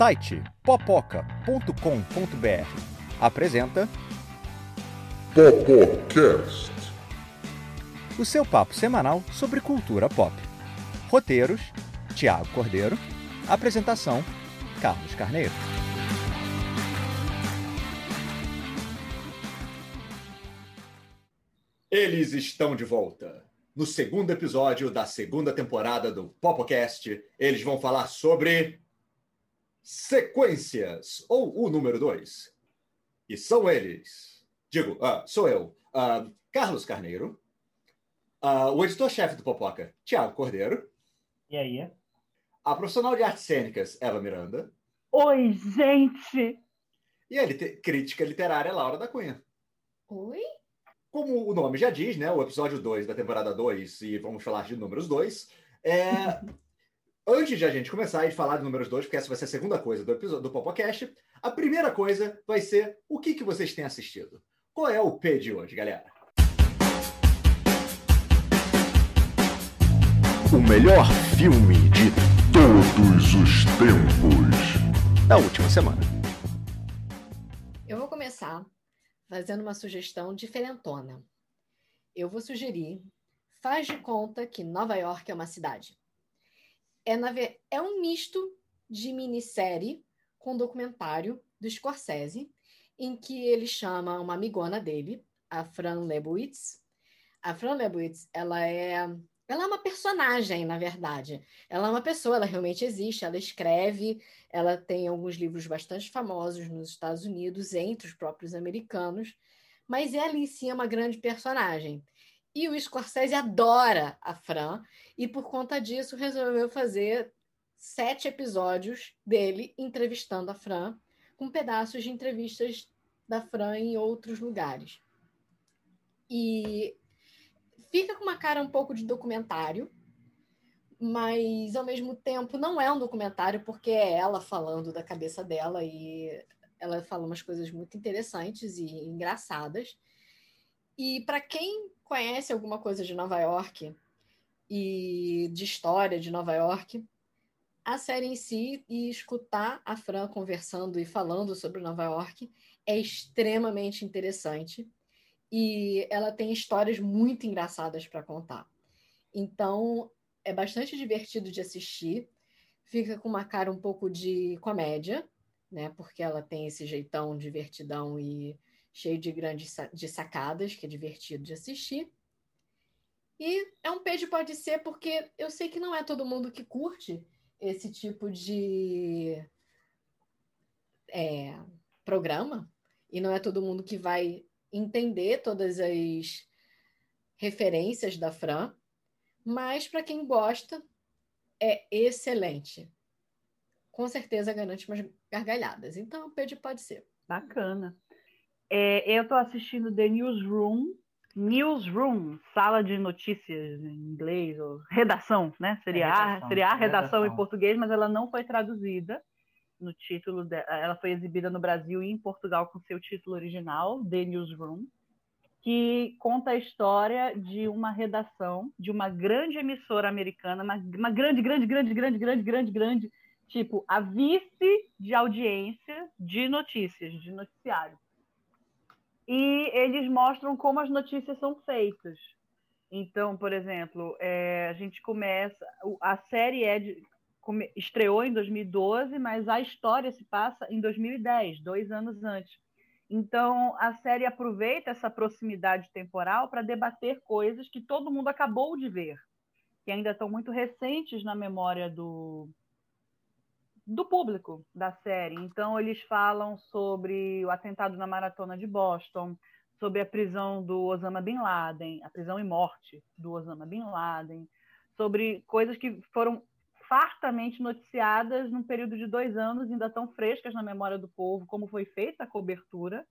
site popoca.com.br apresenta Popocast. o seu papo semanal sobre cultura pop. Roteiros: Tiago Cordeiro. Apresentação: Carlos Carneiro. Eles estão de volta. No segundo episódio da segunda temporada do Popocast, eles vão falar sobre sequências, ou o número 2. E são eles. Digo, ah, sou eu, ah, Carlos Carneiro, ah, o editor-chefe do Popoca, Tiago Cordeiro, E aí? a profissional de artes cênicas, Eva Miranda, Oi, gente! e a lite- crítica literária, Laura da Cunha. Oi? Como o nome já diz, né? O episódio 2 da temporada 2, e vamos falar de números 2. É... Antes de a gente começar e falar de números 2, porque essa vai ser a segunda coisa do episódio do Popocast, a primeira coisa vai ser o que, que vocês têm assistido. Qual é o P de hoje, galera? O melhor filme de todos os tempos. Da última semana. Eu vou começar fazendo uma sugestão diferentona. Eu vou sugerir Faz de conta que Nova York é uma cidade. É, na é um misto de minissérie com documentário do Scorsese, em que ele chama uma amigona dele, a Fran Lebowitz. A Fran Lebowitz, ela é, ela é uma personagem, na verdade. Ela é uma pessoa, ela realmente existe, ela escreve, ela tem alguns livros bastante famosos nos Estados Unidos, entre os próprios americanos, mas ela em si é uma grande personagem. E o Scorsese adora a Fran, e por conta disso resolveu fazer sete episódios dele entrevistando a Fran, com pedaços de entrevistas da Fran em outros lugares. E fica com uma cara um pouco de documentário, mas ao mesmo tempo não é um documentário porque é ela falando da cabeça dela e ela fala umas coisas muito interessantes e engraçadas. E para quem conhece alguma coisa de Nova York e de história de Nova York, a série em si e escutar a Fran conversando e falando sobre Nova York é extremamente interessante e ela tem histórias muito engraçadas para contar. Então, é bastante divertido de assistir. Fica com uma cara um pouco de comédia, né? Porque ela tem esse jeitão divertidão e cheio de grandes de sacadas, que é divertido de assistir. E é um peixe pode ser porque eu sei que não é todo mundo que curte esse tipo de é, programa e não é todo mundo que vai entender todas as referências da Fran, mas para quem gosta é excelente. Com certeza garante umas gargalhadas. Então, o Pedro pode ser. Bacana. É, eu estou assistindo The Newsroom. Newsroom, sala de notícias em inglês, ou redação, né? Seria, É, a, redação, seria a redação, redação. em português, mas ela não foi traduzida no título. de- ela foi exibida no Brasil e em Portugal com seu título original, The Newsroom, que conta a história de uma redação de uma grande emissora americana, uma, uma grande, grande, grande, grande, grande, grande, grande, tipo a vice de audiência de notícias, de noticiário. E eles mostram como as notícias são feitas. Então, por exemplo, é, a gente começa. A série é de, come- estreou em 2012, mas a história se passa em 2010, dois anos antes. Então, a série aproveita essa proximidade temporal para debater coisas que todo mundo acabou de ver, que ainda estão muito recentes na memória do, do público da série. Então, eles falam sobre o atentado na maratona de Boston, sobre a prisão do Osama Bin Laden, a prisão e morte do Osama Bin Laden, sobre coisas que foram fartamente noticiadas num período de dois anos, ainda tão frescas na memória do povo, como foi feita a cobertura.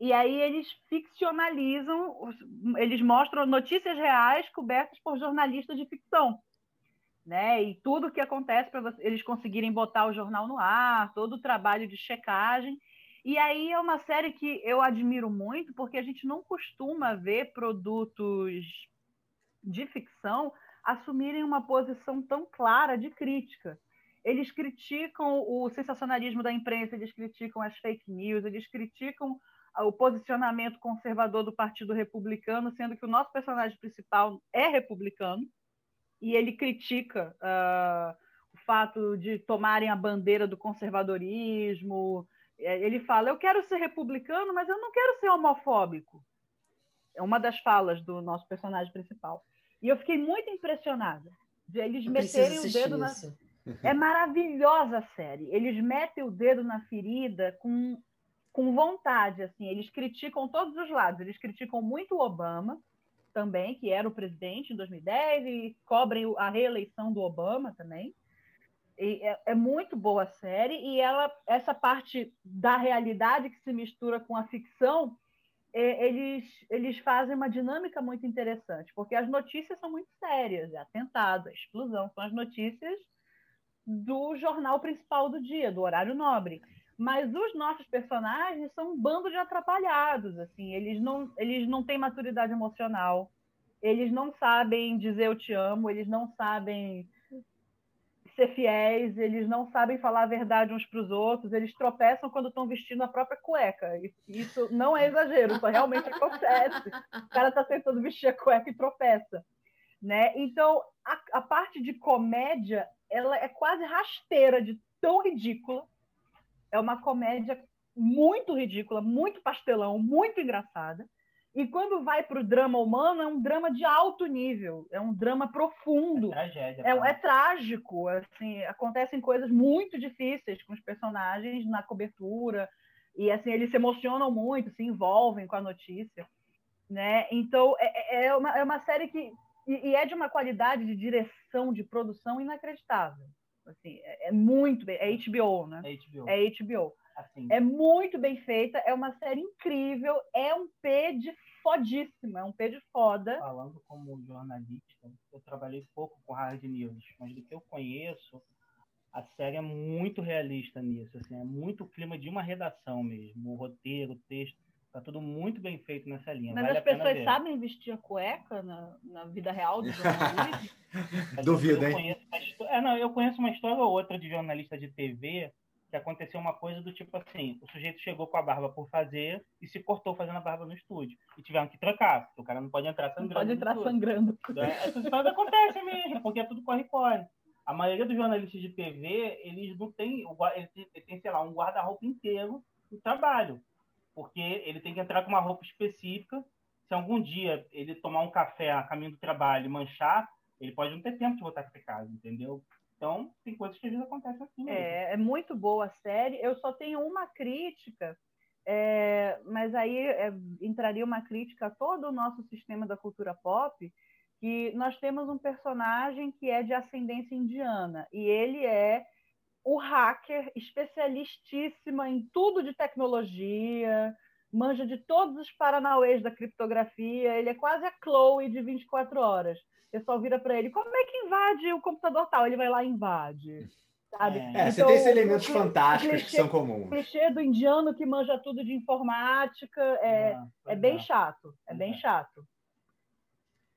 E aí eles ficcionalizam, eles mostram notícias reais cobertas por jornalistas de ficção. Né? E tudo que acontece para eles conseguirem botar o jornal no ar, todo o trabalho de checagem. E aí é uma série que eu admiro muito, porque a gente não costuma ver produtos de ficção assumirem uma posição tão clara de crítica. eles criticam o sensacionalismo da imprensa, eles criticam as fake news, eles criticam o posicionamento conservador do Partido Republicano, sendo que o nosso personagem principal é republicano e ele critica uh, o fato de tomarem a bandeira do conservadorismo. É, ele fala: Eu quero ser republicano, mas eu não quero ser homofóbico. É uma das falas do nosso personagem principal. E eu fiquei muito impressionada de eles eu meterem o dedo na. É maravilhosa a série. Eles metem o dedo na ferida com, com vontade. assim. Eles criticam todos os lados. Eles criticam muito o Obama também, que era o presidente em 2010, e cobrem a reeleição do Obama também. É, é, muito boa a série e ela essa parte da realidade que se mistura com a ficção é, eles eles fazem uma dinâmica muito interessante porque as notícias são muito sérias é atentado, a explosão são as notícias do jornal principal do dia, do horário nobre. Mas os nossos personagens são um bando de atrapalhados, assim, eles não eles não têm maturidade emocional, eles não sabem dizer eu te amo, eles não sabem ser fiéis, eles não sabem falar a verdade uns para os outros, eles tropeçam quando estão vestindo a própria cueca. Isso não é exagero, isso realmente acontece. O cara está tentando vestir a cueca e tropeça. Né? Então, a, a parte de comédia ela é quase rasteira de tão ridícula. É uma comédia muito ridícula, muito pastelão, muito engraçada. E quando vai para o drama humano, é um drama de alto nível, é um drama profundo. É tragédia. É, é, trágico, assim, acontecem coisas muito difíceis com os personagens na cobertura, e assim, eles se emocionam muito, se envolvem com a notícia. Né? Então, é, é, é uma, é uma série que. E, e é de uma qualidade de direção, de produção inacreditável. Assim, é, é muito bem. É HBO, né? É HBO. É HBO. Assim. É muito bem feita, é uma série incrível, é um P de fodíssima, é um P de foda. Falando como jornalista, eu trabalhei pouco com hard news, mas do que eu conheço, a série é muito realista nisso, assim, é muito clima de uma redação mesmo, o roteiro, o texto, tá tudo muito bem feito nessa linha. Mas vale as pessoas sabem vestir a cueca na, na vida real do jornalismo? Duvido, hein? É, não, eu conheço uma história ou outra de jornalista de TV que aconteceu uma coisa do tipo assim, o sujeito chegou com a barba por fazer e se cortou fazendo a barba no estúdio. E tiveram que trancar, porque o cara não pode entrar sangrando. Não pode entrar sangrando. É, essas histórias acontecem mesmo, porque é tudo corre-corre. A maioria dos jornalistas de TV, eles não têm, eles têm, sei lá, um guarda-roupa inteiro no trabalho. Porque ele tem que entrar com uma roupa específica. Se algum dia ele tomar um café a caminho do trabalho e manchar, ele pode não ter tempo de voltar para casa, entendeu? Então, tem coisas que às vezes acontecem assim. É, é muito boa a série. Eu só tenho uma crítica, é, mas aí é, entraria uma crítica a todo o nosso sistema da cultura pop, que nós temos um personagem que é de ascendência indiana, e ele é o hacker especialistíssimo em tudo de tecnologia, manja de todos os paranauês da criptografia, ele é quase a Chloe de 24 horas pessoal vira para ele, como é que invade o computador tal? Ele vai lá e invade. Sabe? É, então, você tem esses elementos fantásticos clichê, que são comuns. O clichê do indiano que manja tudo de informática é, ah, é bem é. chato. É bem é. chato.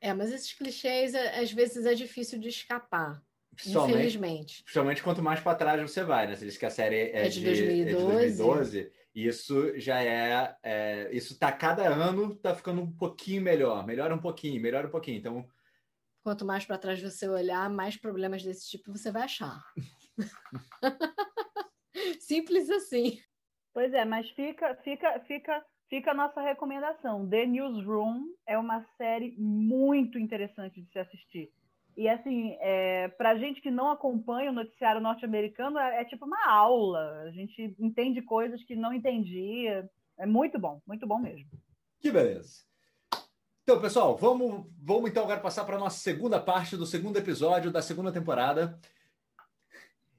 É, mas esses clichês, às vezes, é difícil de escapar. Principalmente, infelizmente. Principalmente quanto mais para trás você vai, né? Você diz que a série é, é de, de, 2012. É de 2012 isso já é, é, isso tá cada ano tá ficando um pouquinho melhor, melhora um pouquinho, melhora um pouquinho. Então Quanto mais para trás você olhar, mais problemas desse tipo você vai achar. Simples assim. Pois é, mas fica, fica, fica, fica a nossa recomendação. The Newsroom é uma série muito interessante de se assistir. E assim, é, para gente que não acompanha o noticiário norte-americano, é, é, tipo uma aula. A gente entende coisas que não entendia. É muito bom, muito bom mesmo. Que beleza. Então, pessoal, vamos, vamos então agora passar para a nossa segunda parte do segundo episódio da segunda temporada.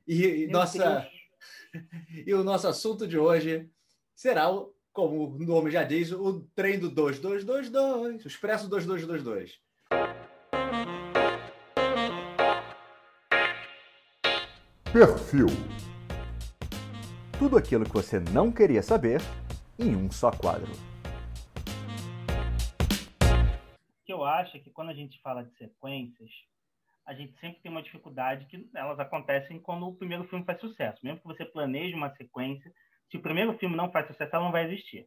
E, nossa, e o nosso assunto de hoje será, como o nome já diz, o trem do 2222, o Expresso 2222. Perfil. Tudo aquilo que você não queria saber em um só quadro. eu acho é que quando a gente fala de sequências, a gente sempre tem uma dificuldade que elas acontecem quando o primeiro filme faz sucesso. Mesmo que você planeje uma sequência, se o primeiro filme não faz sucesso, ela não vai existir.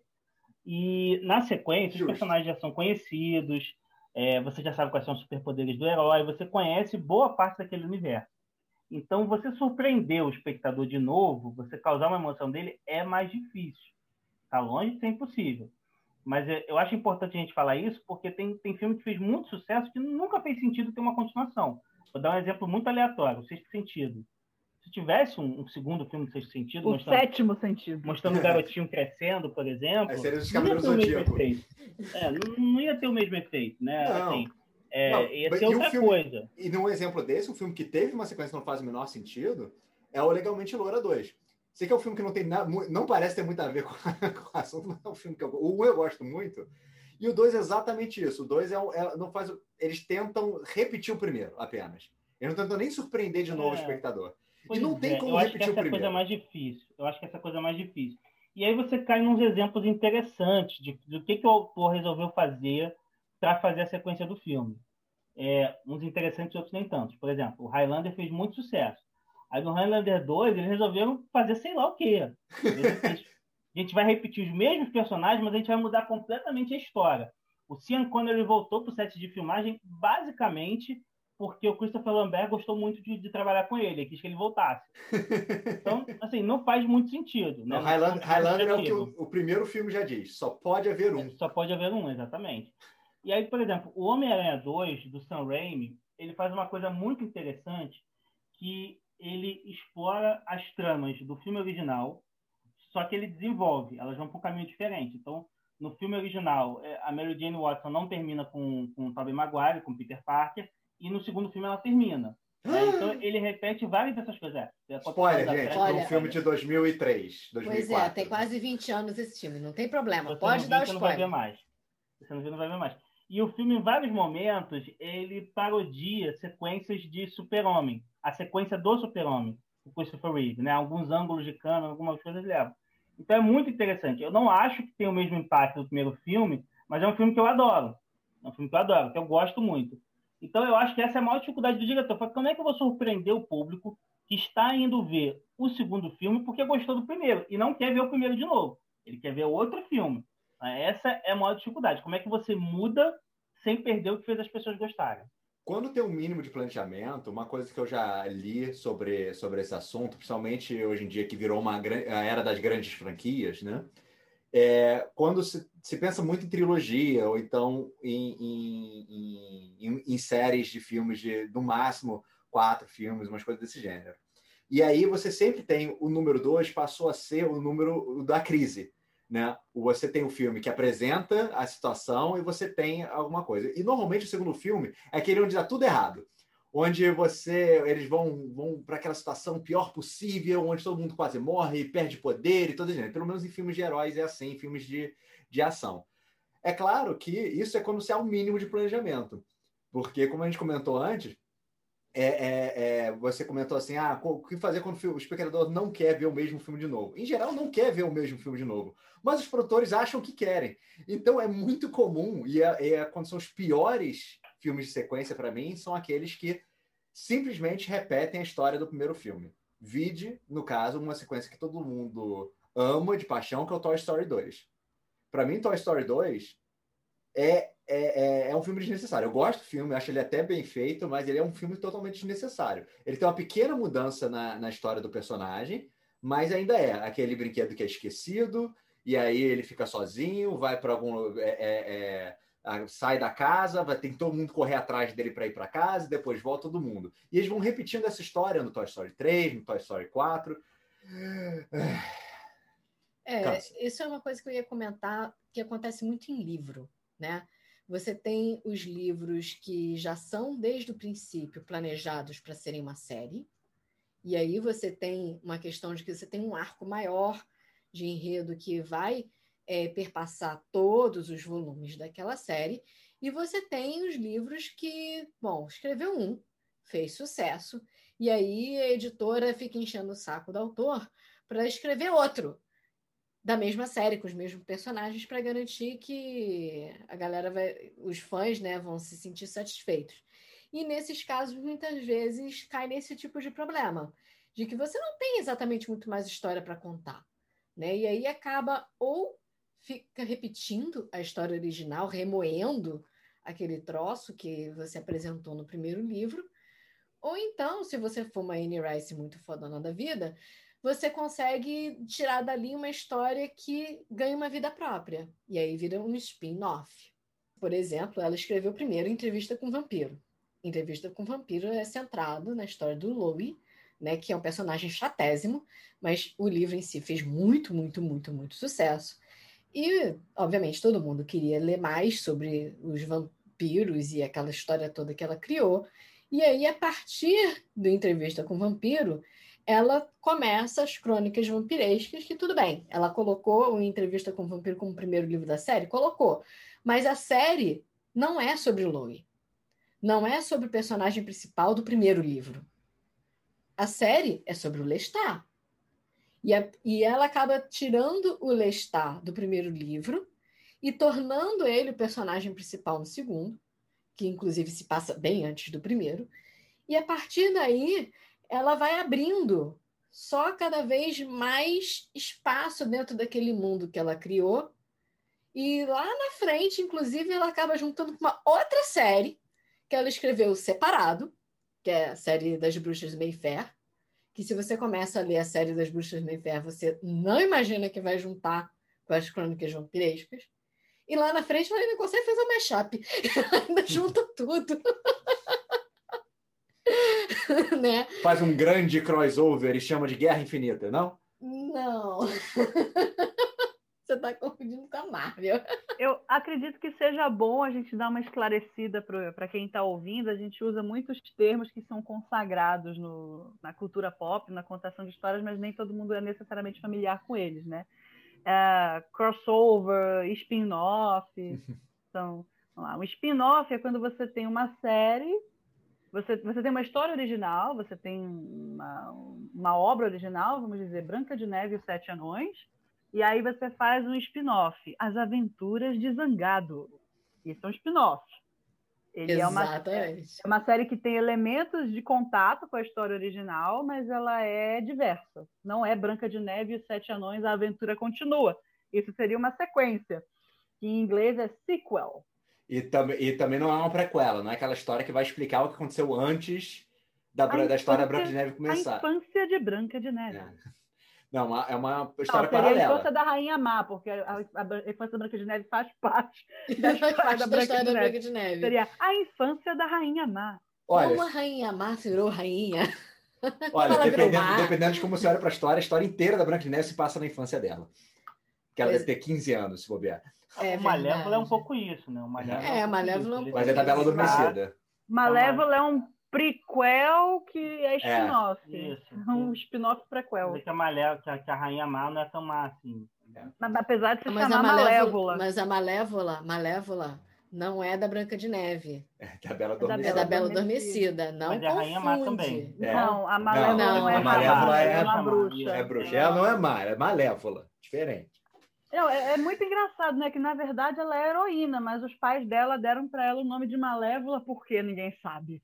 E na sequência, Justo. os personagens já são conhecidos, é, você já sabe quais são os superpoderes do herói, você conhece boa parte daquele universo. Então, você surpreender o espectador de novo, você causar uma emoção dele, é mais difícil. Está longe de ser impossível. Mas é, eu acho importante a gente falar isso, porque tem, tem filme que fez muito sucesso que nunca fez sentido ter uma continuação. Vou dar um exemplo muito aleatório, o Sexto Sentido. Se tivesse um, um segundo filme do Sexto Sentido, O mostrando, sétimo sentido. mostrando o garotinho crescendo, por exemplo, Aí seria os não ia ter o mesmo efeito. É, não, não ia ter o mesmo efeito, né? Não. Assim, é, Não, ia e o outra filme- coisa. E num exemplo desse, um filme que teve uma sequência que não faz o menor sentido é o Legalmente Loura 2. Sei que é um filme que não tem nada, não parece ter muito a ver com, com o assunto, mas é um filme que eu, o 1 eu gosto muito. E o 2 é exatamente isso. O 2 é, um- é- não faz, o- eles tentam repetir o primeiro apenas. Eles não tentam nem surpreender de novo o É. espectador. Pois não tem é, como eu acho que repetir o essa é coisa primeiro. mais difícil. Eu acho que essa é coisa mais difícil. E aí você cai nos exemplos interessantes de, do que, que o autor resolveu fazer para fazer a sequência do filme. É, uns interessantes e outros nem tantos. Por exemplo, o Highlander fez muito sucesso. Aí no Highlander 2 eles resolveram fazer sei lá o quê. Eles- A gente vai repetir os mesmos personagens, mas a gente vai mudar completamente a história. O Sean Connery voltou para o set de filmagem basicamente porque o Christopher Lambert gostou muito de, de trabalhar com ele, e quis que ele voltasse. Então, assim, não faz muito sentido. Né? Não, Highlander, é o que o, o primeiro filme já diz. Só pode haver um. Só pode haver um, exatamente. E aí, por exemplo, o Homem-Aranha 2, do Sam Raimi, ele faz uma coisa muito interessante, que ele explora as tramas do filme original, só que ele desenvolve, elas vão para um caminho diferente. Então, no filme original, é, a Mary Jane Watson não termina com, com o Tobey Maguire, com o Peter Parker, e no segundo filme ela termina. né? Então, ele repete várias dessas coisas. É, Spoiler, gente. É um Olha- filme de 2003, Pois 2004. é, tem quase 20 anos esse filme, não tem problema. Você Pode não dar o você não vai ver spoiler. mais. Você não viu, não vai ver mais. E o filme, em vários momentos, ele parodia sequências de Super-Homem. A sequência do Super-Homem, o Christopher Reeve, né? Alguns ângulos de câmera, algumas coisas levam. Então é muito interessante. Eu não acho que tem o mesmo impacto do primeiro filme, mas é um filme que eu adoro. É um filme que eu adoro, que eu gosto muito. Então eu acho que essa é a maior dificuldade do diretor. Fala, Como é que eu vou surpreender o público que está indo ver o segundo filme porque gostou do primeiro e não quer ver o primeiro de novo? Ele quer ver outro filme. Essa é a maior dificuldade. Como é que você muda sem perder o que fez as pessoas gostarem? Quando tem um mínimo de planejamento, uma coisa que eu já li sobre, sobre esse assunto, principalmente hoje em dia que virou uma a era das grandes franquias, né? É, quando se, se pensa muito em trilogia, ou então em, em- em- em séries de filmes de, no máximo, quatro filmes, umas coisas desse gênero. E aí você sempre tem o número dois passou a ser o número da crise, né? Você tem o filme que apresenta a situação e você tem alguma coisa. E normalmente o segundo filme é aquele onde dá tudo errado. Onde você eles vão, vão para aquela situação pior possível, onde todo mundo quase morre, perde poder e todo isso. Pelo menos em filmes de heróis é assim, em filmes de, de ação. É claro que isso é quando se há um mínimo de planejamento. Porque, como a gente comentou antes, é, é, é, você comentou assim: ah, o que fazer quando o espectador não quer ver o mesmo filme de novo? Em geral, não quer ver o mesmo filme de novo, mas os produtores acham que querem. Então é muito comum, e é, é quando são os piores filmes de sequência para mim, são aqueles que simplesmente repetem a história do primeiro filme. Vide, no caso, uma sequência que todo mundo ama de paixão, que é o Toy Story 2. Para mim, Toy Story 2 é, é, é, é, um filme desnecessário. Eu gosto do filme, acho ele até bem feito, mas ele é um filme totalmente desnecessário. Ele tem uma pequena mudança na, na história do personagem, mas ainda é aquele brinquedo que é esquecido, e aí ele fica sozinho, vai para algum. É, sai da casa, vai ter todo mundo correr atrás dele para ir para casa, e depois volta todo mundo. E eles vão repetindo essa história no Toy Story 3, no Toy Story 4. É, Cansa. isso é uma coisa que eu ia comentar que acontece muito em livro, né? Você tem os livros que já são desde o princípio planejados para serem uma série, e aí você tem uma questão de que você tem um arco maior de enredo que vai é, perpassar todos os volumes daquela série, e você tem os livros que, bom, escreveu um, fez sucesso, e aí a editora fica enchendo o saco do autor para escrever outro da mesma série, com os mesmos personagens, para garantir que a galera vai, os fãs, né, vão se sentir satisfeitos. E nesses casos, muitas vezes, cai nesse tipo de problema, de que você não tem exatamente muito mais história para contar. Né? E aí acaba ou fica repetindo a história original, remoendo aquele troço que você apresentou no primeiro livro, ou então, se você for uma Anne Rice muito fodona da vida, você consegue tirar dali uma história que ganha uma vida própria. E aí vira um spin-off. Por exemplo, ela escreveu primeiro Entrevista com o Vampiro. Entrevista com o Vampiro é centrado na história do Louis, né, que é um personagem chatésimo, mas o livro em si fez muito, muito, muito, muito sucesso. E, obviamente, todo mundo queria ler mais sobre os vampiros e aquela história toda que ela criou. E aí, a partir do Entrevista com o Vampiro, ela começa as crônicas vampirescas, que tudo bem, ela colocou o Entrevista com o Vampiro como o primeiro livro da série, colocou. Mas a série não é sobre o Louis. Não é sobre o personagem principal do primeiro livro. A série é sobre o Lestat. E, a, e ela acaba tirando o Lestat do primeiro livro e tornando ele o personagem principal no segundo, que inclusive se passa bem antes do primeiro. E a partir daí, ela vai abrindo só cada vez mais espaço dentro daquele mundo que ela criou. E lá na frente, inclusive, ela acaba juntando com uma outra série que ela escreveu separado, que é a série das Bruxas Mayfair, que se você começa a ler a série das Bruxas Mayfair, você não imagina que vai juntar com as crônicas vampirescas. E lá na frente ela ainda consegue fazer uma mashup. Ela ainda junta tudo. né? Faz um grande crossover e chama de Guerra Infinita, não? Não. Você está confundindo com a Marvel. Eu acredito que seja bom a gente dar uma esclarecida para quem está ouvindo. A gente usa muitos termos que são consagrados no, na cultura pop, na contação de histórias, mas nem todo mundo é necessariamente familiar com eles, né? É, crossover, spin-off. Então, um spin-off é quando você tem uma série você, você tem uma história original, você tem uma, uma obra original, vamos dizer, Branca de Neve e os Sete Anões, e aí você faz um spin-off, As Aventuras de Zangado. Isso é um spin-off. Ele é uma, é uma série que tem elementos de contato com a história original, mas ela é diversa. Não é Branca de Neve e os Sete Anões, a aventura continua. Isso seria uma sequência, que em inglês é sequel. E, tam e também não é uma prequela, não é aquela história que vai explicar o que aconteceu antes da, da história da Branca de Neve começar. A infância de Branca de Neve. É. Não, é uma história não, paralela. a infância da Rainha Má, porque a, a, infância da Branca de Neve faz parte da história, faz da, da Branca, história de da Branca de Neve. Seria a infância da Rainha Má. Olha, como a Rainha Má virou rainha. Olha, dependendo, dependendo de como você olha para a história, a história inteira da Branca de Neve se passa na infância dela. Que ela deve ter 15 anos, se bobear. É o Malévola é um pouco isso, né? O Malévola é, é Malévola é um pouco Mas é da Bela Adormecida. Malévola é um prequel que é spin-off. É, isso. Um spin-off prequel. Que a, Malévola, que, a, que a Rainha Má não é tão má assim. Mas, apesar de se mas chamar a Malévola, Malévola. Mas a Malévola, Malévola não é da Branca de Neve. É da Bela Adormecida. É da Bela Adormecida. Não mas é a Rainha Má também. É. Não, a Malévola não, não é a Malévola é, é bruxa. É bruxa. Ela não é má, é malévola. Diferente. Não, é, é, muito engraçado, né? Que na verdade ela é heroína, mas os pais dela deram para ela o nome de Malévola porque ninguém sabe.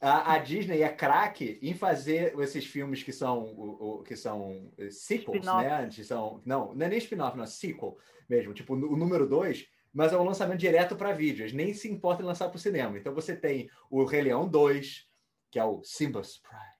A, a, Disney é craque em fazer esses filmes que são, o, o que são sequels, né? Que são, não, não é nem spin-off, não é sequel mesmo. Tipo, o número 2, mas é um lançamento direto para vídeos. Nem se importa em lançar para o cinema. Então você tem o Rei Leão 2, que é o Simba's Pride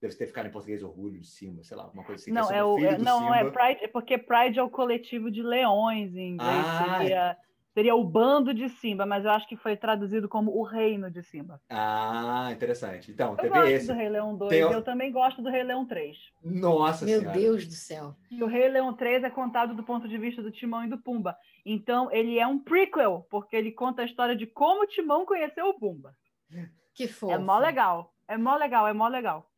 deve ter ficado em português orgulho de Simba, sei lá, alguma coisa assim. Não, é, o, é, não é Pride, é porque Pride é o coletivo de leões em inglês. Ah, seria, seria o bando de Simba, mas eu acho que foi traduzido como o reino de Simba. Ah, interessante. Então, eu teve gosto esse. do Rei Leão 2 Tem... eu também gosto do Rei Leão 3. Nossa Meu senhora. Deus do céu. E o Rei Leão 3 é contado do ponto de vista do Timão e do Pumba. Então, ele é um prequel, porque ele conta a história de como o Timão conheceu o Pumba. Que fofo. É mó legal. É mó legal, é mó legal.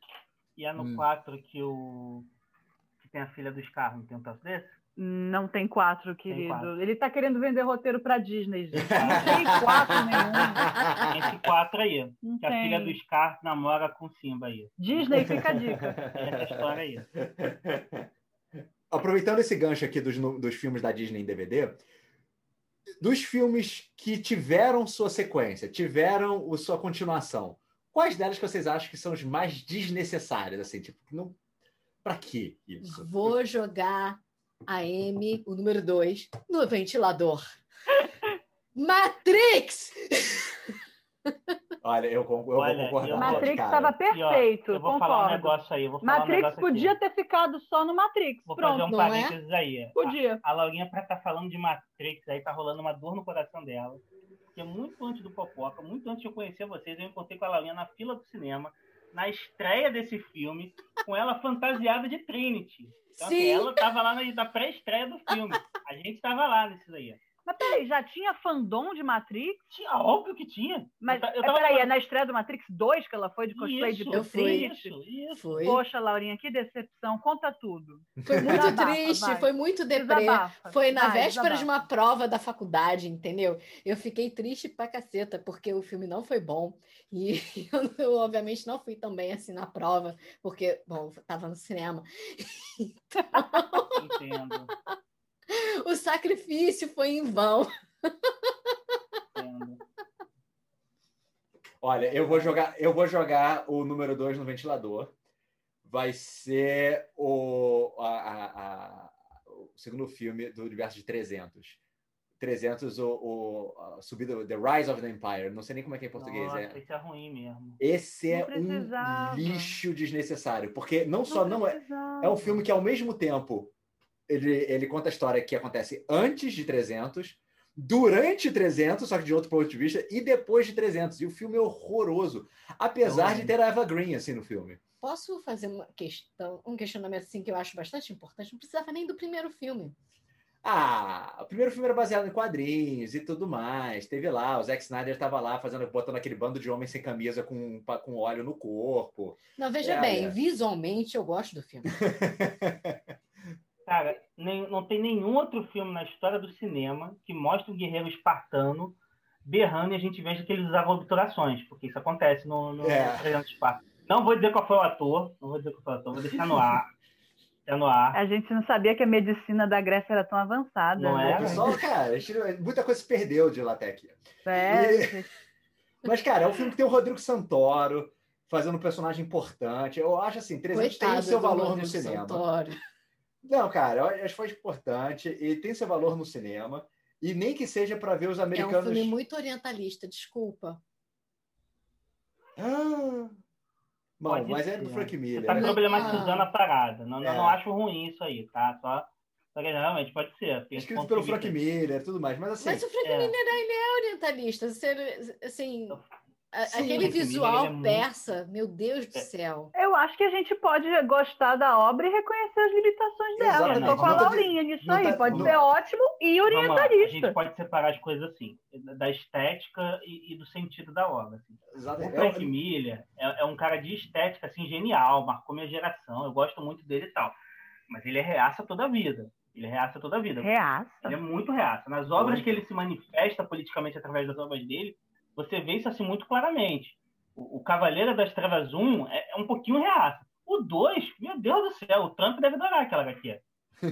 E é no Hum. 4 que o. que tem a filha do Scar, não tem um troço desse? Não tem quatro, querido. quatro. Ele tá querendo vender roteiro pra Disney, gente. Não tem quatro nenhum. Esse 4 aí. Não que a filha do tem. Scar namora com o Simba aí. Disney, fica a dica. Essa história aí. Aproveitando esse gancho aqui dos, dos filmes da Disney em DVD, dos filmes que tiveram sua sequência, tiveram o sua continuação, quais delas que vocês acham que são os mais desnecessários, assim, tipo, não para que isso? Vou jogar a M, o número 2, no ventilador. Matrix! Olha, eu, eu Olha, vou concordar. eu- Matrix estava ó, perfeito, eu vou falar um concordo. negócio aí. eu Vou falar um Matrix negócio podia aqui. ter ficado só no Matrix. Vou fazer Pronto. um não é? parênteses aí. Podia. A, a Laurinha, pra estar falando de Matrix, aí tá rolando uma dor no coração dela. Porque muito antes do Popoca, muito antes de eu conhecer vocês, eu encontrei com a Laurinha na fila do cinema, na estreia desse filme, com ela fantasiada de Trinity. Então, assim, Sim. ela tava lá na, na pré-estreia do filme. A gente tava lá nesse daí. Mas peraí, já tinha fandom de Matrix? Tinha, óbvio que tinha. Mas eu, eu é, tava peraí, é falando- na estreia do Matrix 2 que ela foi de cosplay Isso, de. Trinity? Isso, isso. Foi. Poxa, Laurinha, que decepção. Conta tudo. Foi muito Desabafa, triste, vai. foi muito deprê. Desabafa. Foi na Vai, véspera de desabafa. uma prova da faculdade, entendeu? Eu fiquei triste pra caceta, porque o filme não foi bom. E eu, eu, obviamente, não fui tão bem assim na prova, porque, bom, eu tava no cinema. Entendo, O sacrifício foi em vão. Olha, eu vou jogar, eu vou jogar o número 2 no ventilador. Vai ser o, a- a- a- o segundo filme do universo de 300. 300, o, o a subida, The Rise of the Empire. Não sei nem como é que é em português. Nossa, é. isso é ruim mesmo. Esse Não é precisava. um lixo desnecessário. Porque não só não é. precisava. É um filme que, ao mesmo tempo, ele, ele conta a história que acontece antes de 300, durante 300, só que de outro ponto de vista, e depois de 300. E o filme é horroroso. Apesar de ter a Eva Green, assim, no filme. Posso fazer uma questão, um questionamento assim que eu acho bastante importante? Não precisava nem do primeiro filme. Ah, o primeiro filme era baseado em quadrinhos e tudo mais. Teve lá, o Zack Snyder estava lá fazendo, botando aquele bando de homens sem camisa com, com óleo no corpo. Não, veja É, bem, é. visualmente eu gosto do filme. Cara, nem- não tem nenhum outro filme na história do cinema que mostre um guerreiro espartano berrando e a gente veja que eles usavam obturações, porque isso acontece no, no É. 300 Esparta. Não vou dizer qual foi o ator, não vou dizer qual foi o ator, vou deixar no ar. Deixar no ar. A gente não sabia que a medicina da Grécia era tão avançada. Não né? é? O pessoal, cara, muita coisa se perdeu de Latec. É, Mas, cara, é um filme que tem o Rodrigo Santoro fazendo um personagem importante. Eu acho assim, 300 tem o Coitado seu valor no cinema. Santoro. Não, cara, eu acho que foi importante e tem seu valor no cinema. E nem que seja para ver os É um americanos. filme muito orientalista, desculpa. Ah, Bom, Pode mas é ser. do Frank Você Miller. tá né? problematizando a parada. Não, não, É. não acho ruim isso aí, tá? Só, só que realmente pode ser. Escrito pelo Frank. Miller e tudo mais. Mas assim, Mas o Frank é. Miller, ele é orientalista. Você- Assim, a- Sim, aquele visual é muito- persa, meu Deus do É. céu. Eu acho que a gente pode gostar da obra e reconhecer as limitações dela. Exatamente. Eu tô com a tá- Laurinha nisso não aí. tá- pode não- ser ótimo e lá, a orientalista. gente pode separar as coisas assim, da estética e, e do sentido da obra. assim. O exatamente. Frank Miller é, é um cara de estética assim, genial, marcou minha geração, eu gosto muito dele e tal. Mas ele é reaça toda a vida. Ele é reaça toda a vida. Reaça. Ele é muito reaça. Nas obras que ele se manifesta politicamente através das obras dele, você vê isso assim muito claramente. O, o Cavaleiro das Trevas 1 é, é um pouquinho reaça. O 2, meu Deus do céu, o Trump deve adorar aquela HQ.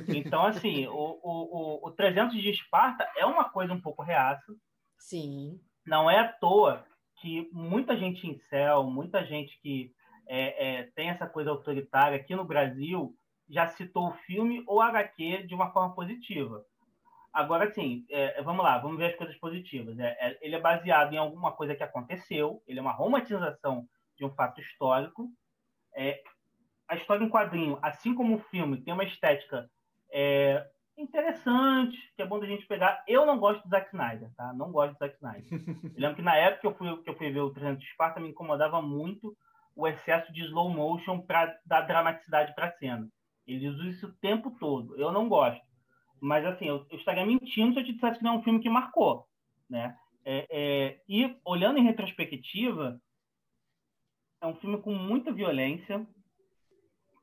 Então, assim, o, o, o, o 300 de Esparta é uma coisa um pouco reaça. Sim. Não é à toa que muita gente em céu, muita gente que é, é, tem essa coisa autoritária aqui no Brasil já citou o filme ou HQ de uma forma positiva. Agora, assim, é, vamos lá, vamos ver as coisas positivas. É, é, ele é baseado em alguma coisa que aconteceu, ele é uma romantização de um fato histórico. É, a história em quadrinho, assim como o filme, tem uma estética é, interessante, que é bom da gente pegar. Eu não gosto do Zack Snyder, tá? Não gosto do Zack Snyder. Eu lembro que na época que eu fui, que eu fui ver o 300 de Esparta, me incomodava muito o excesso de slow motion para dar dramaticidade para a cena. Eles usam isso o tempo todo. Eu não gosto. Mas, assim, eu, eu estaria mentindo se eu te dissesse que não é um filme que marcou, né? É, é, e, olhando em retrospectiva, é um filme com muita violência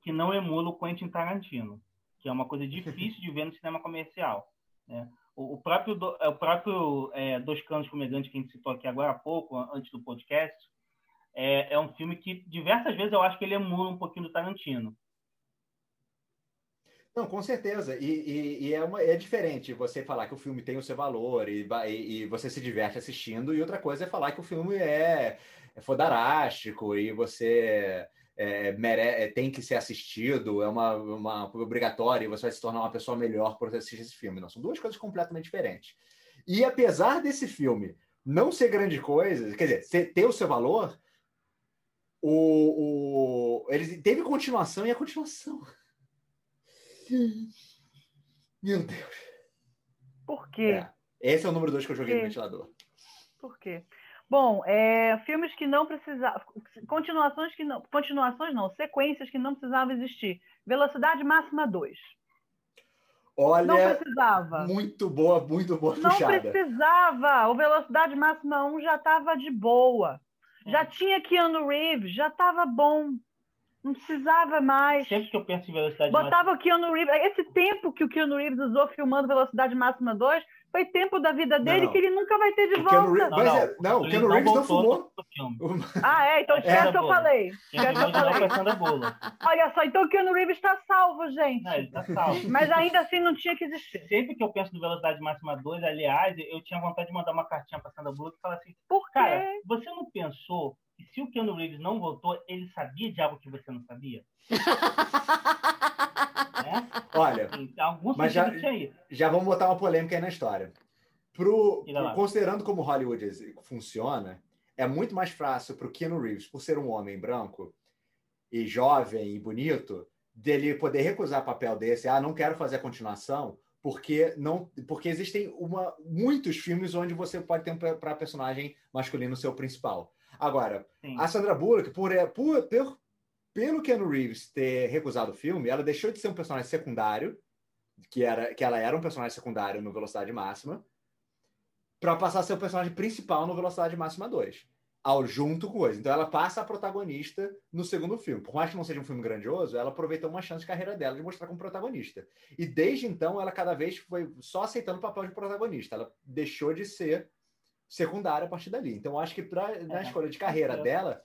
que não emula o Quentin Tarantino, que é uma coisa difícil de ver no cinema comercial. Né? O, o próprio, do, o próprio é, Dois Canos Fumegantes, que a gente citou aqui agora há pouco, antes do podcast, é, é um filme que diversas vezes eu acho que ele emula um pouquinho do Tarantino. Não, com certeza. E, e, e é, uma, é diferente você falar que o filme tem o seu valor e, e, você se diverte assistindo, e outra coisa é falar que o filme é, é fodarástico e você é, mere, é, tem que ser assistido, é uma, uma obrigatório e você vai se tornar uma pessoa melhor por assistir esse filme. Não, são duas coisas completamente diferentes. E apesar desse filme não ser grande coisa, quer dizer, ter o seu valor, o, o, ele teve continuação e a continuação. Meu Deus. Por quê? É. Esse é o número dois que eu joguei no ventilador. Por quê? Bom, é, filmes que não precisavam. Continuações que não. Continuações não, sequências que não precisavam existir. Velocidade máxima 2. Não Olha, precisava. muito boa, muito boa Não puxada. precisava. O Velocidade Máxima 1 já estava de boa. Já tinha Keanu Reeves, já estava bom. Não precisava mais. Sempre que eu penso em velocidade máxima, Botava o Keanu Reeves. Esse tempo que o Keanu Reeves usou filmando Velocidade Máxima 2 foi tempo da vida dele Não. que ele nunca vai ter de O Keanu volta. Reeves- Mas é- não, o ele Keanu Reeves não voltou fumou. Ah, é? Então esquece o que eu falei. Esquece o que eu falei. Olha só, então o Keanu Reeves está salvo, gente. Não, ele tá salvo. Mas ainda assim não tinha que existir. Sempre que eu penso no Velocidade Máxima 2, aliás, eu tinha vontade de mandar uma cartinha pra Sandra Bullock e falar assim, Por quê? cara, você não pensou que se o Keanu Reeves não voltou, ele sabia de algo que você não sabia? Né? Olha, Em algum Mas já- já vamos botar uma polêmica aí na história. Pro, lá. considerando como Hollywood funciona, é muito mais fácil pro Keanu Reeves, por ser um homem branco e jovem e bonito, dele poder recusar papel desse, ah, não quero fazer a continuação, porque não, porque existem uma, muitos filmes onde você pode ter um para personagem masculino ser o principal. Agora, Sim. a Sandra Bullock, por, por, por- pelo Keanu Reeves ter recusado o filme, ela deixou de ser um personagem secundário, que, era, que ela era um personagem secundário no Velocidade Máxima, para passar a ser o personagem principal no Velocidade Máxima 2. Ao, junto com coisa. Então ela passa a protagonista no segundo filme. Por mais que não seja um filme grandioso, ela aproveitou uma chance de carreira dela de mostrar como protagonista. E desde então, ela cada vez foi só aceitando o papel de protagonista. Ela deixou de ser secundária a partir dali. Então, eu acho que pra, na É, escolha de carreira é. dela,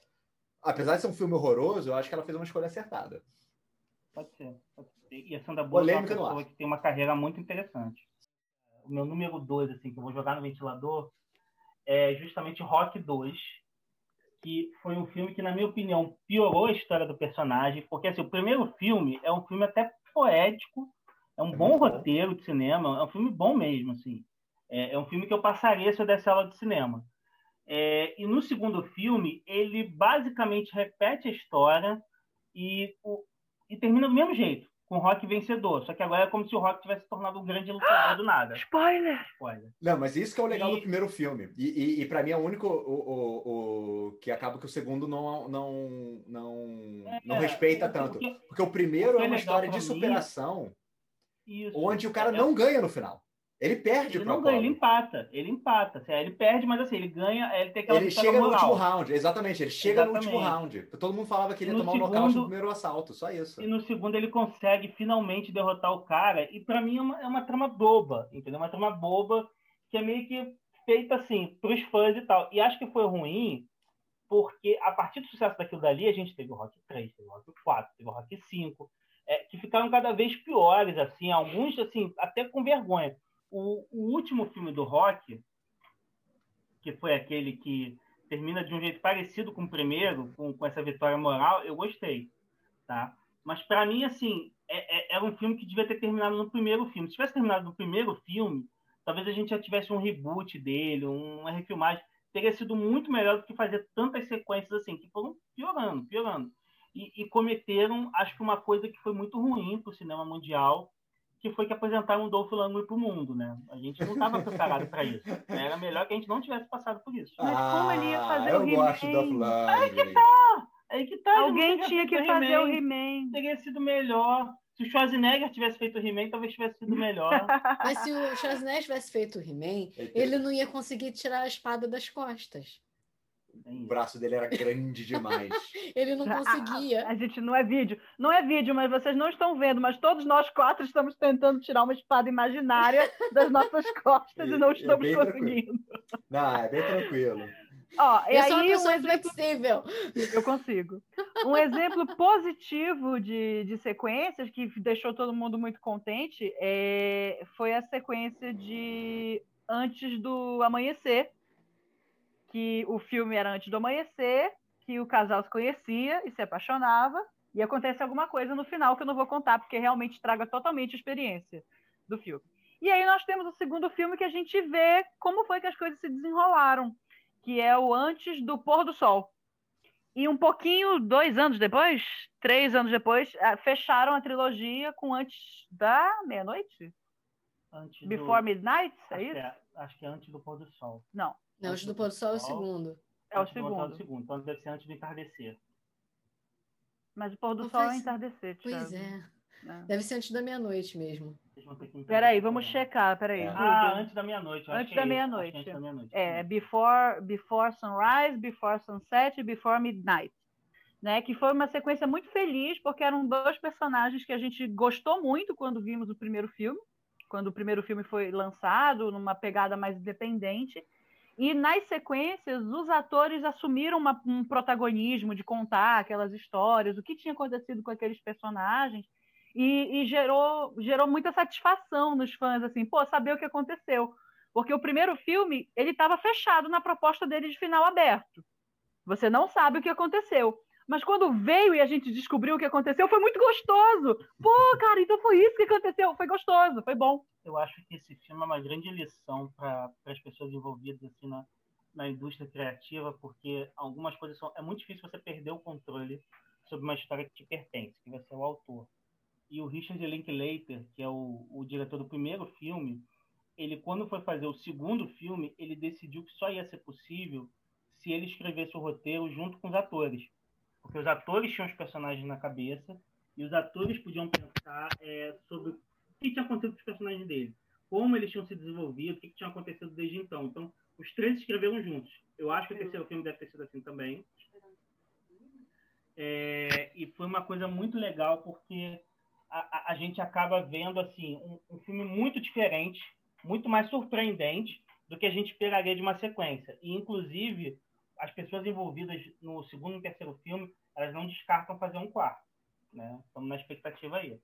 apesar de ser um filme horroroso, eu acho que ela fez uma escolha acertada. Pode ser. Pode ser. E a Sandra Bullock é uma pessoa que tem uma carreira muito interessante. O meu número 2, assim, que eu vou jogar no ventilador, é justamente Rock 2, que foi um filme que, na minha opinião, piorou a história do personagem, porque assim, o primeiro filme é um filme até poético, é um É bom muito bom. roteiro de cinema, é um filme bom mesmo, assim. É, é um filme que eu passaria se eu desse aula de cinema. É, e no segundo filme, ele basicamente repete a história e, o- e termina do mesmo jeito, com o Rock vencedor. Só que agora é como se o Rock tivesse se tornado um grande lutador do nada. Spoiler! Spoiler. Não, mas isso que é o legal E- do primeiro filme. E, e, e para mim é o único o, o, o- que acaba que o segundo não não não, não É, respeita é, tanto. porque- Porque o primeiro o que é é uma história de mim- superação Isso. onde o cara É- não ganha no final. Ele perde Ele não ganha, ele empata. Ele empata. Assim, Ele perde, mas assim, ele ganha, ele tem aquela Ele chega no moral. último round, exatamente. Ele chega no último Exatamente. round. Todo mundo falava que ele ia no tomar o nocaute no segundo- primeiro assalto, só isso. E no segundo ele consegue finalmente derrotar o cara. E pra mim é uma, é uma trama boba, entendeu? Uma trama boba que é meio que feita assim, pros fãs e tal. E acho que foi ruim, porque a partir do sucesso daquilo dali, a gente teve o Rock 3, teve o Rock 4, teve o Rock 5, é, que ficaram cada vez piores, assim, alguns assim, até com vergonha. O, o último filme do Rock, que foi aquele que termina de um jeito parecido com o primeiro, com, com essa vitória moral, eu gostei, tá? Mas para mim, assim, é, é, era um filme que devia ter terminado no primeiro filme. Se tivesse terminado no primeiro filme, talvez a gente já tivesse um reboot dele, uma refilmagem. Teria sido muito melhor do que fazer tantas sequências assim, que foram piorando, piorando. E, e cometeram, acho que uma coisa que foi muito ruim para o cinema mundial, que foi que apresentaram o Dolph Lundgren para o mundo, né? A gente não estava preparado para isso. Era melhor que a gente não tivesse passado por isso. Mas como ele ia fazer Ah, eu o gosto do He-Man? Lundgren. Aí que tá, Alguém não tinha que fazer o He-Man. He-Man. Teria sido melhor. Se o Schwarzenegger tivesse feito o He-Man, talvez tivesse sido melhor. Mas se o Schwarzenegger tivesse feito o He-Man, ele não ia conseguir tirar a espada das costas. O braço dele era grande demais. Ele não conseguia. A gente não é vídeo. Não é vídeo, mas vocês não estão vendo, mas todos nós quatro estamos tentando tirar uma espada imaginária das nossas costas e, não E- é estamos bem conseguindo. Não, é bem tranquilo. Ó, e Eu sou uma aí, um pessoa exemplo... flexível. Eu consigo. Um exemplo positivo de, de sequências que deixou todo mundo muito contente é, foi a sequência de Antes do Amanhecer, que o filme era antes do amanhecer, que o casal se conhecia e se apaixonava, e acontece alguma coisa no final que eu não vou contar, porque realmente estraga totalmente a experiência do filme. E aí nós temos o segundo filme que a gente vê como foi que as coisas se desenrolaram, que é o Antes do Pôr do Sol. E um pouquinho, dois anos depois, três anos depois, ah, fecharam a trilogia com Antes da Meia-Noite? Antes Before do... Midnight? É isso? É, acho que é antes do pôr do sol. Não, Não, antes do pôr do sol é o segundo. é o Antes do pôr do sol é segundo. o segundo. Então deve ser antes do entardecer. Mas o Pôr do Não Sol é faz- entardecer, Pois Thiago. é. É. Deve ser antes da meia-noite mesmo. Peraí, vamos também. checar, peraí. É. Google. Ah, antes da meia-noite. eu acho Antes que é da isso. meia-noite. Antes da meia-noite. É, before, before Sunrise, Before Sunset e Before Midnight. Né, que foi uma sequência muito feliz, porque eram dois personagens que a gente gostou muito quando vimos o primeiro filme, quando o primeiro filme foi lançado, numa pegada mais independente. E nas sequências, os atores assumiram uma- um protagonismo de contar aquelas histórias, o que tinha acontecido com aqueles personagens, e, e gerou, gerou muita satisfação nos fãs, assim, pô, saber o que aconteceu. Porque o primeiro filme, ele estava fechado na proposta dele de final aberto. Você não sabe o que aconteceu. Mas quando veio e a gente descobriu o que aconteceu, foi muito gostoso. Pô, cara, então foi isso que aconteceu. Foi gostoso, foi bom. Eu acho que esse filme é uma grande lição para as pessoas envolvidas assim, na, na indústria criativa, porque algumas coisas são. É muito difícil você perder o controle sobre uma história que te pertence, que você é o autor. E o Richard Linklater, que é o, o diretor do primeiro filme, ele, quando foi fazer o segundo filme, ele decidiu que só ia ser possível se ele escrevesse o roteiro junto com os atores. Porque os atores tinham os personagens na cabeça e os atores podiam pensar é, sobre o que tinha acontecido com os personagens dele, como eles tinham se desenvolvido, o que, tinha acontecido desde então. Então, os três escreveram juntos. Eu acho que o terceiro filme deve ter sido assim também. É, e foi uma coisa muito legal porque a, a- a gente acaba vendo assim um, um filme muito diferente, muito mais surpreendente do que a gente esperaria de uma sequência. E inclusive as pessoas envolvidas no segundo e terceiro filme, elas não descartam fazer um quarto, né? Estamos na expectativa aí.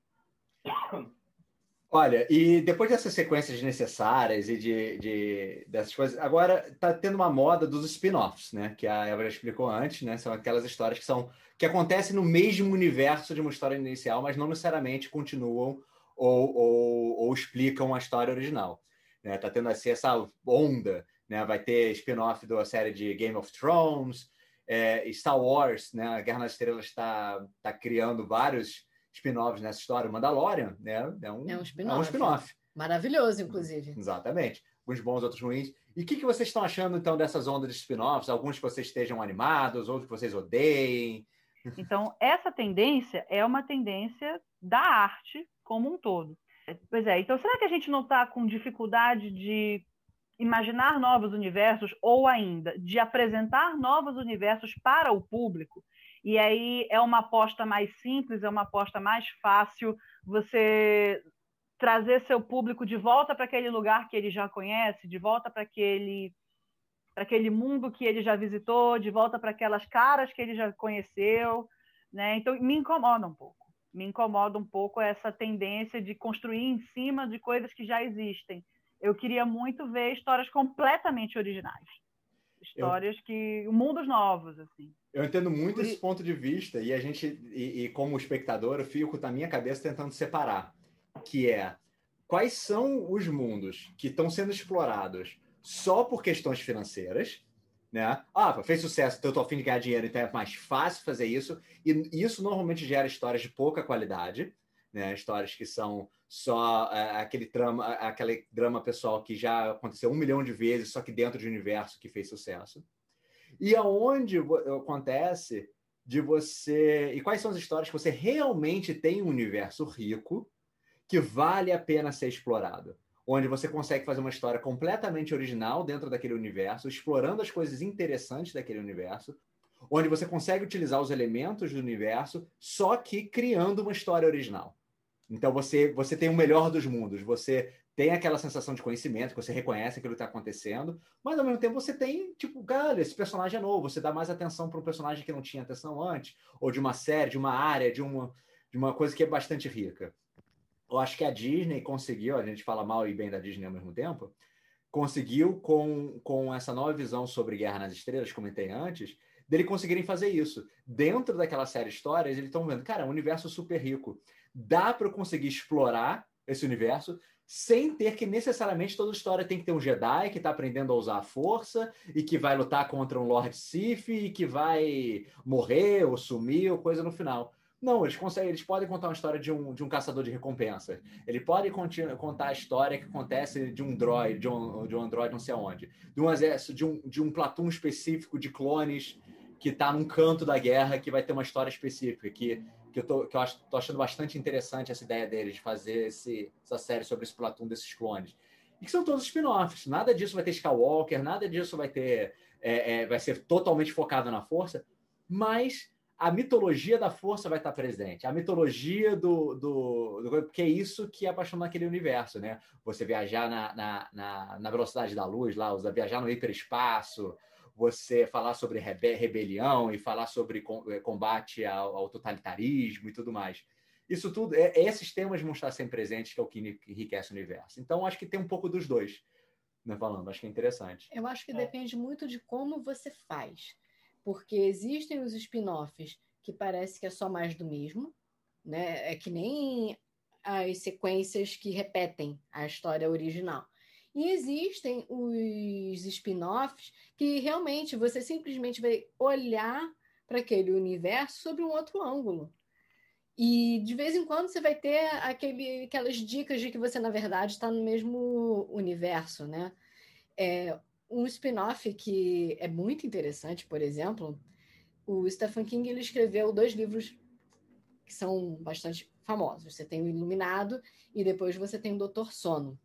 Olha, e depois dessas sequências necessárias e de, de- dessas coisas, agora tá tendo uma moda dos spin-offs, né? Que a já explicou antes, né? São aquelas histórias que são que acontecem no mesmo universo de uma história inicial, mas não necessariamente continuam ou, ou, ou explicam a história original. Né? Tá tendo assim, essa onda, né? Vai ter spin-off da série de Game of Thrones, é, Star Wars, né? A Guerra nas Estrelas está tá criando vários spin-offs nessa história. O Mandalorian, né? É um, É um É um spin-off. spin-off. Maravilhoso, inclusive. Exatamente. Uns bons, outros ruins. E o que, que vocês estão achando, então, dessas ondas de spin-offs? Alguns que vocês estejam animados, outros que vocês odeiem. Então, essa tendência é uma tendência da arte como um todo. Pois é, então será que a gente não está com dificuldade de imaginar novos universos ou ainda de apresentar novos universos para o público? E aí é uma aposta mais simples, é uma aposta mais fácil você trazer seu público de volta para aquele lugar que ele já conhece, de volta para aquele para aquele mundo que ele já visitou, de volta para aquelas caras que ele já conheceu, né? Então me incomoda um pouco. Me incomoda um pouco essa tendência de construir em cima de coisas que já existem. Eu queria muito ver histórias completamente originais. Histórias que mundos novos assim. Eu entendo muito Por esse ponto de vista e a gente, e, e como espectador, eu fico na minha cabeça tentando separar, que é quais são os mundos que estão sendo explorados só por questões financeiras, né? Ah, fez sucesso, então eu tô a fim de ganhar dinheiro, então é mais fácil fazer isso. E isso normalmente gera histórias de pouca qualidade, né? Histórias que são só é, aquele trama, aquele drama pessoal que já aconteceu um milhão de vezes, só que dentro de um universo que fez sucesso. E aonde acontece de você. E quais são as histórias que você realmente tem um universo rico que vale a pena ser explorado? Onde você consegue fazer uma história completamente original dentro daquele universo, explorando as coisas interessantes daquele universo, onde você consegue utilizar os elementos do universo, só que criando uma história original. Então você, você tem o melhor dos mundos. Você tem aquela sensação de conhecimento, que você reconhece aquilo que está acontecendo, mas ao mesmo tempo você tem, tipo, cara, esse personagem é novo, você dá mais atenção para um personagem que não tinha atenção antes, ou de uma série, de uma área, de uma, de uma coisa que é bastante rica. Eu acho que a Disney conseguiu, a gente fala mal e bem da Disney ao mesmo tempo, conseguiu com, com essa nova visão sobre Guerra nas Estrelas, comentei antes, dele conseguirem fazer isso. Dentro daquela série Histórias, eles estão vendo, cara, é um universo super rico. Dá para eu conseguir explorar esse universo sem ter que necessariamente toda história tem que ter um Jedi que está aprendendo a usar a força e que vai lutar contra um Lord Sith e que vai morrer ou sumir ou coisa no final. Não, eles conseguem, eles podem contar uma história de um, de um caçador de recompensa. Ele pode contar a história que acontece de um droid, de um, de um android não sei aonde, de um exército, de um, de um platão específico de clones que está num canto da guerra que vai ter uma história específica que que eu tô, que eu acho, tô achando bastante interessante essa ideia deles de fazer esse, essa série sobre esse Platoon desses clones. E que são todos spin-offs. Nada disso vai ter Skywalker, nada disso vai ter. É, é, vai ser totalmente focado na força, mas a mitologia da força vai estar presente. A mitologia do. do, do porque é isso que apaixona aquele universo, né? Você viajar na, na, na, na velocidade da luz, lá, viajar no hiperespaço, você falar sobre rebe rebelião e falar sobre eh, combate ao, ao, totalitarismo e tudo mais. Isso tudo, é, esses temas vão estar sempre presentes, que é o que enriquece o universo. Então, acho que tem um pouco dos dois, né, falando. Acho que é interessante. Eu acho que é. depende muito de como você faz. Porque existem os spin-offs que parece que é só mais do mesmo, né? É que nem as sequências que repetem a história original. E existem os spin-offs que realmente você simplesmente vai olhar para aquele universo sobre um outro ângulo. E de vez em quando você vai ter aquele, aquelas dicas de que você, na verdade, está no mesmo universo, né? É, um spin-off que é muito interessante, por exemplo, o Stephen King ele escreveu dois livros que são bastante famosos. Você tem o Iluminado e depois você tem o Doutor Sono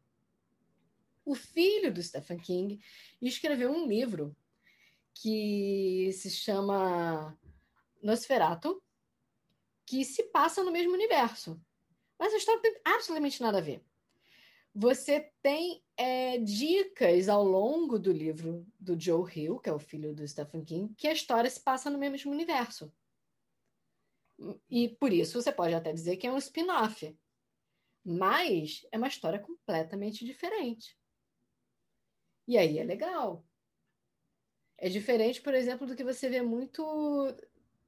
o filho do Stephen King, escreveu um livro que se chama Nosferatu, que se passa no mesmo universo. Mas a história não tem absolutamente nada a ver. Você tem é, dicas ao longo do livro do Joe Hill, que é o filho do Stephen King, que a história se passa no mesmo universo. E por isso você pode até dizer que é um spin-off. Mas é uma história completamente diferente. E aí é legal. É diferente, por exemplo, do que você vê muito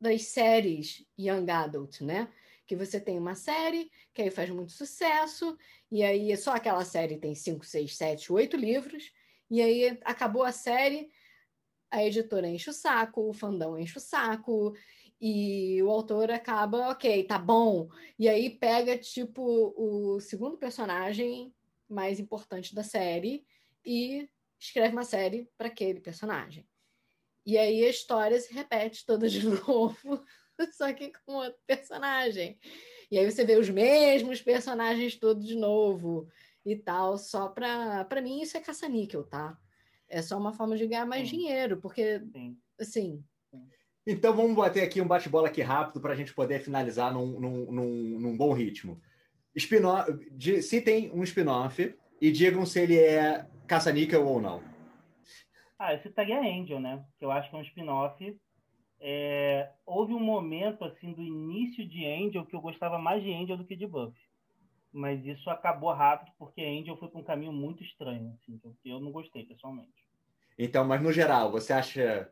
das séries Young Adult, né? Que você tem uma série que aí faz muito sucesso, e aí só aquela série tem cinco, seis, sete, oito livros, e aí acabou a série, a editora enche o saco, o fandom enche o saco, e o autor acaba, ok, tá bom. E aí pega, tipo, o segundo personagem mais importante da série e escreve uma série para aquele personagem. E aí a história se repete toda de novo, só que com outro personagem. E aí você vê os mesmos personagens todos de novo e tal, só para para mim isso é caça-níquel, tá? É só uma forma de ganhar mais Sim. dinheiro, porque Sim. assim, então vamos bater aqui um bate-bola aqui rápido para a gente poder finalizar num, num, num, num bom ritmo. Se tem um spin-off e digam se ele é caça-níquel ou não? Ah, eu citaria Angel, né? Que eu acho que é um spin-off. É... Houve um momento, assim, do início de Angel que eu gostava mais de Angel do que de Buffy. Mas isso acabou rápido porque Angel foi para um caminho muito estranho, assim, que eu não gostei, pessoalmente. Então, mas no geral, você acha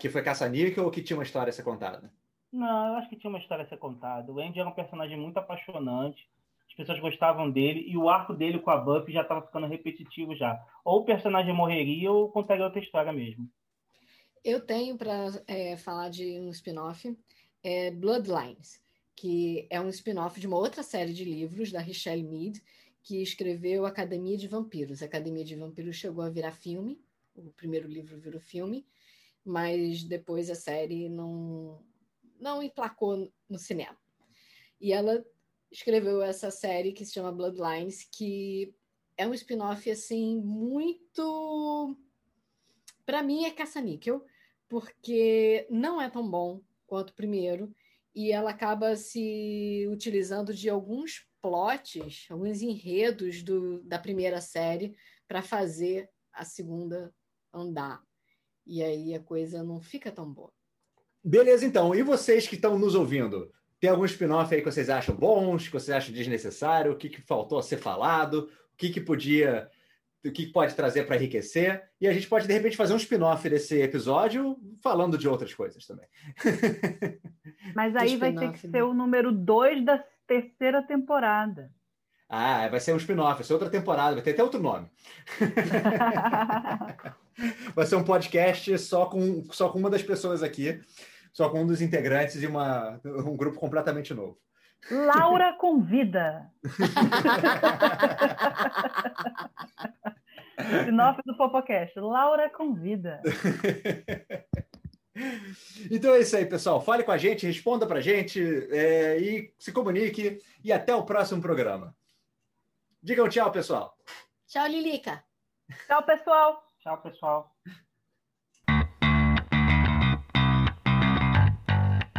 que foi caça-níquel ou que tinha uma história a ser contada? Não, eu acho que tinha uma história a ser contada. O Angel era um personagem muito apaixonante as pessoas gostavam dele e o arco dele com a Buffy já estava ficando repetitivo já. Ou o personagem morreria ou contaria outra história mesmo. Eu tenho para é, falar de um spin-off, é Bloodlines, que é um spin-off de uma outra série de livros da Richelle Mead, que escreveu Academia de Vampiros. A Academia de Vampiros chegou a virar filme, o primeiro livro virou filme, mas depois a série não, não emplacou no cinema. E ela escreveu essa série que se chama Bloodlines, que é um spin-off assim muito para mim é caça-níquel, porque não é tão bom quanto o primeiro e ela acaba se utilizando de alguns plots, alguns enredos do, da primeira série para fazer a segunda andar. E aí a coisa não fica tão boa. Beleza, então. E vocês que estão nos ouvindo? Tem algum spin-off aí que vocês acham bons, que vocês acham desnecessário? O que, que faltou a ser falado? O que, que podia. O que, que pode trazer para enriquecer? E a gente pode, de repente, fazer um spin-off desse episódio falando de outras coisas também. Mas aí vai ter que ser o número 2 da terceira temporada. Ah, vai ser um spin-off, vai ser outra temporada, vai ter até outro nome. vai ser um podcast só com, só com uma das pessoas aqui, só com um dos integrantes e uma, um grupo completamente novo. Laura convida. Spin-off do Popocast. Laura convida. Então é isso aí, pessoal. Fale com a gente, responda pra gente é, e se comunique. E até o próximo programa. Digam tchau, pessoal. Tchau, Lilica. Tchau, pessoal. Tchau, pessoal.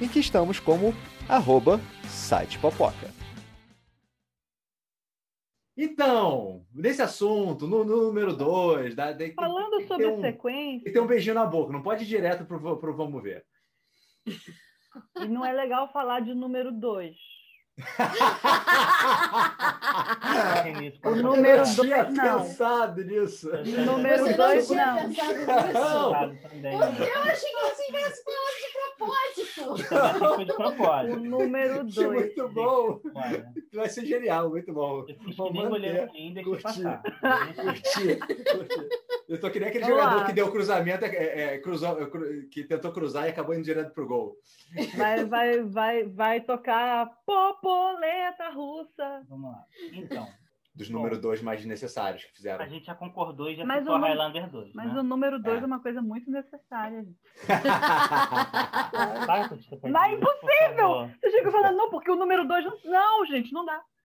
em que estamos como arroba sitepopoca. Então, nesse assunto, no, no número 2, Falando sobre um, sequência. Tem um beijinho na boca, não pode ir direto pro, pro vamos ver. E não é legal falar de número 2. o número 2 não. pensado nisso. O número Você 2 não não. Não. Também, Eu achei que você tivesse falado de propósito. Também foi de O número Achei 2. muito bom. Vai ser genial, muito bom. eu que nem goleiro deixa eu Curti. passar. Curti, curti. Eu tô que nem aquele Vamos jogador que deu cruzamento, é, é, cruzou, é, cru- que tentou cruzar e acabou indo direto pro gol. Vai, vai, vai, vai tocar popoleta russa. Vamos lá. Então, Dos Bom. número dois mais necessários que fizeram. a gente já concordou e já Mas citou o Highlander 2. Mas né? o número 2 É. é. uma coisa muito necessária. isso, Mas é impossível! Você chega falando, não, porque o número 2 não. Não, gente, não dá.